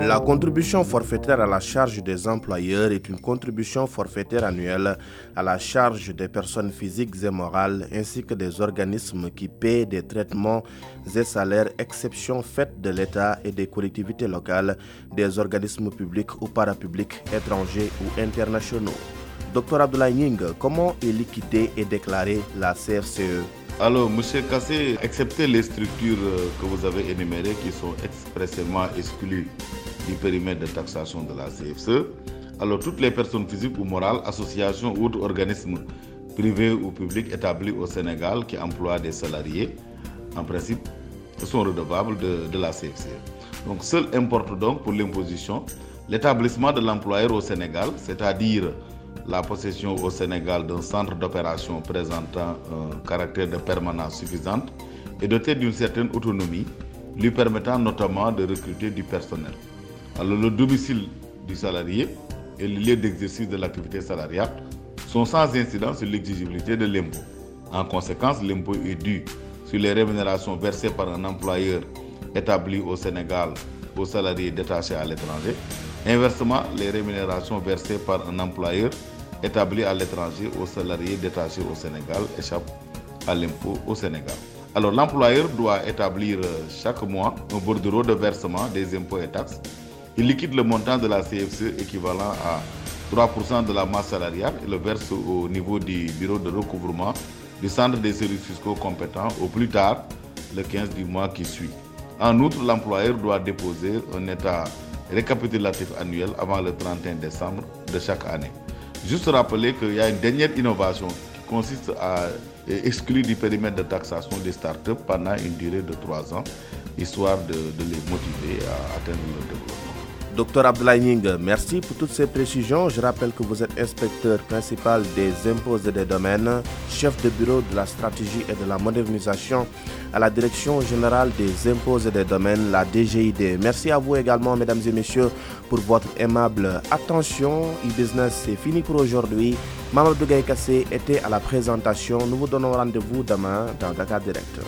La contribution forfaitaire à la charge des employeurs est une contribution forfaitaire annuelle à la charge des personnes physiques et morales ainsi que des organismes qui paient des traitements et salaires, exception faite de l'État et des collectivités locales, des organismes publics ou parapublics étrangers ou internationaux. Docteur Abdoulaye Ning, comment est liquidée et déclarée la CFCE alors, Monsieur Kassé, excepté les structures euh, que vous avez énumérées qui sont expressément exclues du périmètre de taxation de la CFCE, alors toutes les personnes physiques ou morales, associations ou autres organismes privés ou publics établis au Sénégal qui emploient des salariés, en principe, sont redevables de, de la CFCE. Donc, seul importe donc pour l'imposition l'établissement de l'employeur au Sénégal, c'est-à-dire la possession au Sénégal d'un centre d'opération présentant un caractère de permanence suffisante et doté d'une certaine autonomie, lui permettant notamment de recruter du personnel. Alors le domicile du salarié et le lieu d'exercice de l'activité salariale sont sans incidence sur l'exigibilité de l'impôt. En conséquence, l'impôt est dû sur les rémunérations versées par un employeur établi au Sénégal aux salariés détachés à l'étranger. Inversement, les rémunérations versées par un employeur établi à l'étranger aux salariés détachés au Sénégal échappent à l'impôt au Sénégal. Alors l'employeur doit établir chaque mois un bordereau de versement des impôts et taxes. Il liquide le montant de la CFCE équivalent à 3% de la masse salariale et le verse au niveau du bureau de recouvrement du centre des services fiscaux compétents au plus tard le 15 du mois qui suit. En outre, l'employeur doit déposer un état récapitulatif annuel avant le 31 décembre de chaque année. Juste rappeler qu'il y a une dernière innovation qui consiste à exclure du périmètre de taxation des startups pendant une durée de trois ans, histoire de, de les motiver à atteindre leur développement. Docteur Abdoulaye merci pour toutes ces précisions. Je rappelle que vous êtes inspecteur principal des impôts et des domaines, chef de bureau de la stratégie et de la modernisation à la Direction générale des impôts et des domaines, la DGID. Merci à vous également, mesdames et messieurs, pour votre aimable attention. E-Business, c'est fini pour aujourd'hui. Mamadou Gaye Kassé était à la présentation. Nous vous donnons rendez-vous demain dans Dakar Direct.